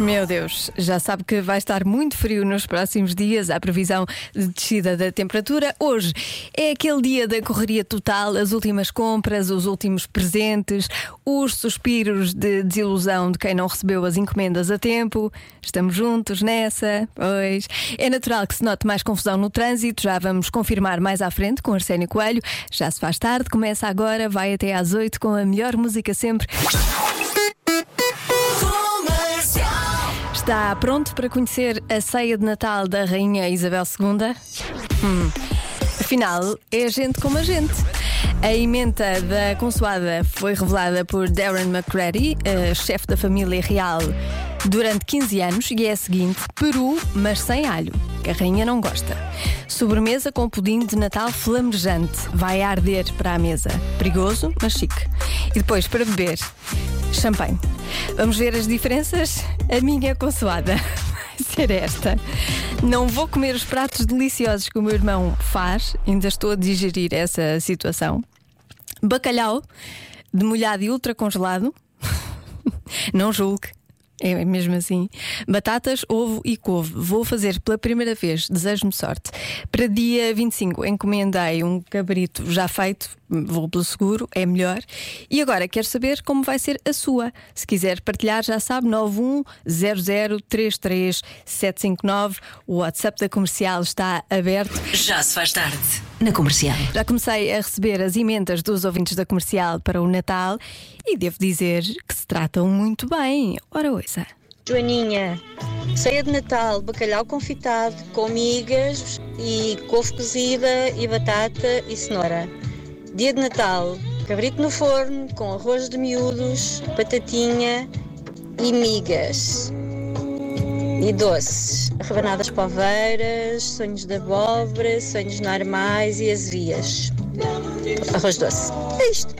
Meu Deus, já sabe que vai estar muito frio nos próximos dias. Há previsão de descida da temperatura. Hoje é aquele dia da correria total, as últimas compras, os últimos presentes, os suspiros de desilusão de quem não recebeu as encomendas a tempo. Estamos juntos nessa, pois. É natural que se note mais confusão no trânsito. Já vamos confirmar mais à frente com Arsénio Coelho. Já se faz tarde, começa agora, vai até às 8 com a melhor música sempre. Está pronto para conhecer a ceia de Natal da Rainha Isabel II? Hum. Afinal, é gente como a gente. A emenda da consoada foi revelada por Darren McCready, chefe da família real, durante 15 anos e é a seguinte: peru, mas sem alho, que a rainha não gosta. Sobremesa com pudim de Natal flamejante, vai arder para a mesa. Perigoso, mas chique. E depois, para beber, champanhe. Vamos ver as diferenças? A minha consoada vai ser esta. Não vou comer os pratos deliciosos que o meu irmão faz, ainda estou a digerir essa situação. Bacalhau, demolhado e ultra congelado. Não julgue. É mesmo assim. Batatas, ovo e couve. Vou fazer pela primeira vez. Desejo-me sorte. Para dia 25, encomendei um cabrito já feito. Vou pelo seguro, é melhor. E agora quero saber como vai ser a sua. Se quiser partilhar, já sabe: 910033759. O WhatsApp da comercial está aberto. Já se faz tarde, na comercial. Já comecei a receber as emendas dos ouvintes da comercial para o Natal e devo dizer que se tratam muito bem. Ora, ouça. Joaninha, ceia de Natal, bacalhau confitado, com migas e couve cozida e batata e cenoura. Dia de Natal, cabrito no forno, com arroz de miúdos, batatinha e migas. E doces, rebanadas poveiras, sonhos de abóbora, sonhos normais e azevias. Arroz doce. É isto.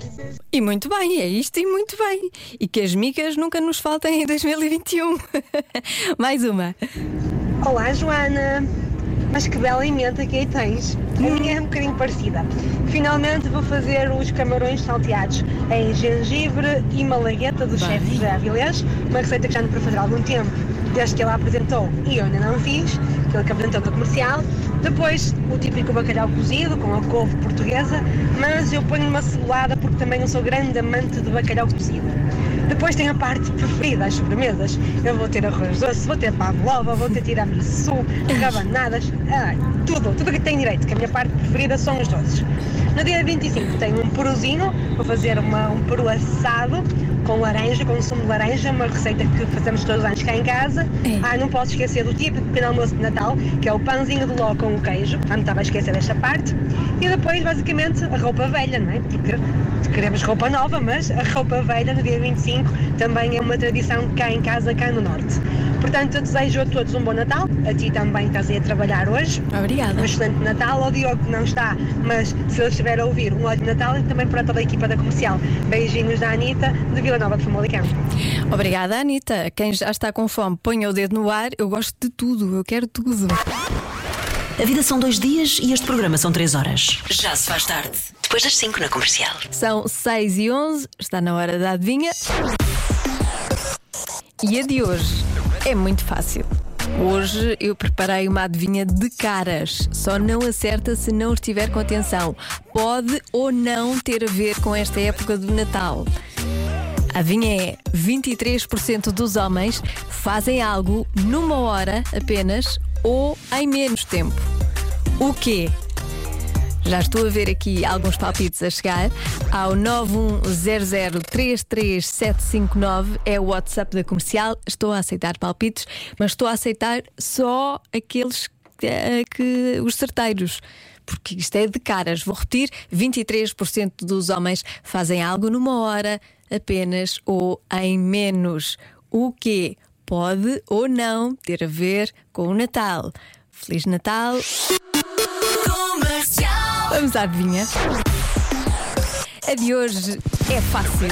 E muito bem, é isto e muito bem. E que as migas nunca nos faltem em 2021. Mais uma. Olá, Joana. Mas que bela emenda que aí tens. A minha é um bocadinho parecida. Finalmente vou fazer os camarões salteados em gengibre e malagueta do chefe José Avilés, uma receita que já ando para fazer há algum tempo, desde que ele a apresentou e eu ainda não fiz, que ele que apresentou para comercial. Depois o típico bacalhau cozido com a couve portuguesa, mas eu ponho uma cebolada porque também eu sou grande amante de bacalhau cozido. Depois tem a parte preferida, as sobremesas. Eu vou ter arroz doce, vou ter pavlova, vou ter tiramisu, rabanadas, ah, tudo, tudo que tem direito, que a minha parte preferida são os doces. No dia 25 tenho um peruzinho, vou fazer uma, um peru assado com laranja, com sumo de laranja, uma receita que fazemos todos os anos cá em casa. Ah, não posso esquecer do típico pequeno almoço de Natal, que é o pãozinho de ló com o queijo. Ah, não estava a esquecer desta parte. E depois, basicamente, a roupa velha, não é? Porque queremos roupa nova, mas a roupa velha no dia 25 também é uma tradição cá em casa, cá no Norte. Portanto, eu desejo a todos um bom Natal. A ti também que estás aí a trabalhar hoje. Obrigada. Um excelente Natal. Ao Diogo que não está, mas se ele estiver a ouvir, um ótimo Natal e também para toda a equipa da comercial. Beijinhos da Anitta, de Vila Nova de Famalicão. Obrigada, Anitta. Quem já está com fome, ponha o dedo no ar. Eu gosto de tudo, eu quero tudo. A vida são dois dias e este programa são três horas. Já se faz tarde, depois das 5 na comercial. São 6 e 11, está na hora da adivinha. E a de hoje é muito fácil. Hoje eu preparei uma adivinha de caras. Só não acerta se não estiver com atenção. Pode ou não ter a ver com esta época do Natal. A adivinha é: 23% dos homens fazem algo numa hora apenas ou em menos tempo. O quê? Já estou a ver aqui alguns palpites a chegar. Ao 910033759 é o WhatsApp da comercial. Estou a aceitar palpites, mas estou a aceitar só aqueles que, que os certeiros. Porque isto é de caras. Vou repetir: 23% dos homens fazem algo numa hora apenas ou em menos. O quê? pode ou não ter a ver com o Natal. Feliz Natal! Vamos à adivinha. A de hoje é fácil.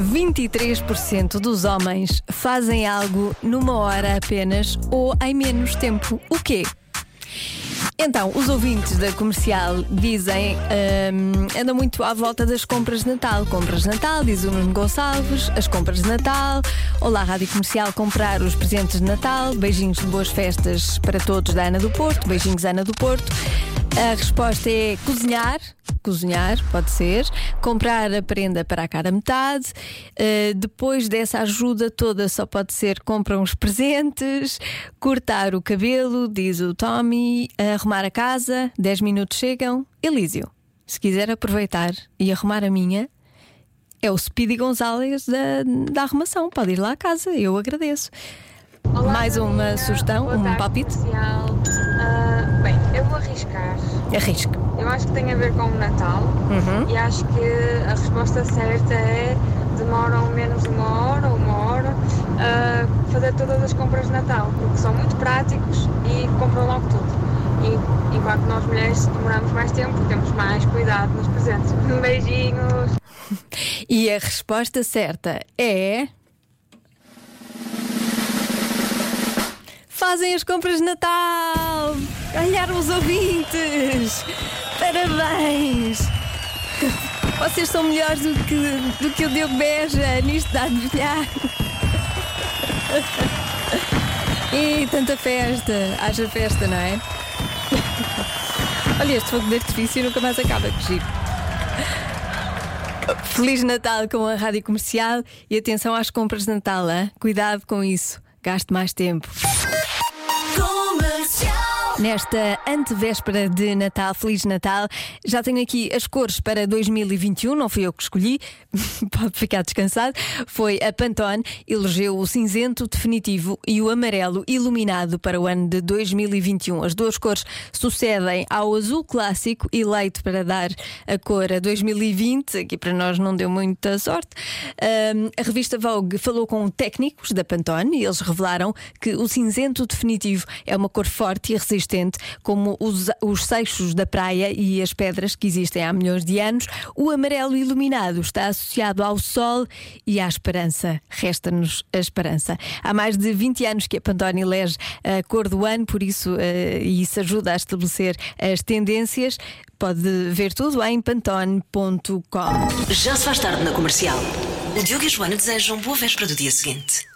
23% dos homens fazem algo numa hora apenas ou em menos tempo. O quê? Então, os ouvintes da comercial dizem hum, andam muito à volta das compras de Natal. Compras de Natal, diz o Nuno Gonçalves, as compras de Natal. Olá, Rádio Comercial, comprar os presentes de Natal. Beijinhos de boas festas para todos da Ana do Porto. Beijinhos, Ana do Porto. A resposta é cozinhar. Cozinhar, pode ser. Comprar a prenda para a cara metade. Uh, depois dessa ajuda toda, só pode ser comprar uns presentes. Cortar o cabelo, diz o Tommy. Arrumar a casa, 10 minutos chegam. Elísio, se quiser aproveitar e arrumar a minha, é o Speedy Gonzalez da, da arrumação. Pode ir lá à casa, eu agradeço. Olá, Mais uma sugestão, Boa um palpite? Bem, eu vou arriscar. Arrisque. Eu acho que tem a ver com o Natal Uhum. e acho que a resposta certa é demoram menos de uma hora ou uma hora a fazer todas as compras de Natal, porque são muito práticos e compram logo tudo. E, enquanto nós mulheres demoramos mais tempo, temos mais cuidado nos presentes. Beijinhos! E a resposta certa é. Fazem as compras de Natal! Ganharam os ouvintes! Parabéns! Vocês são melhores do que, do que o Diogo Beja nisto de adivinhar. E tanta festa! Haja festa, não é? Olha, este fogo de artifício nunca mais acaba, que giro. Feliz Natal com a Rádio Comercial e atenção às compras de Natal, hein? cuidado com isso, gaste mais tempo. Nesta antevéspera de Natal, Feliz Natal, já tenho aqui as cores para 2021, não fui eu que escolhi, pode ficar descansado. Foi a Pantone, elegeu o cinzento definitivo e o amarelo iluminado para o ano de 2021. As duas cores sucedem ao azul clássico eleito para dar a cor a 2020, aqui para nós não deu muita sorte. Ahm, a revista Vogue falou com técnicos da Pantone e eles revelaram que o cinzento definitivo é uma cor forte e resistente, como os, os seixos da praia e as pedras que existem há milhões de anos. O amarelo iluminado está associado ao sol e à esperança. Resta-nos a esperança. Há mais de 20 anos que a Pantone elege a cor do ano, por isso e isso ajuda a estabelecer as tendências. Pode ver tudo em pantone.com. Já se faz tarde na comercial. O Diogo e a Joana desejam boa véspera do dia seguinte.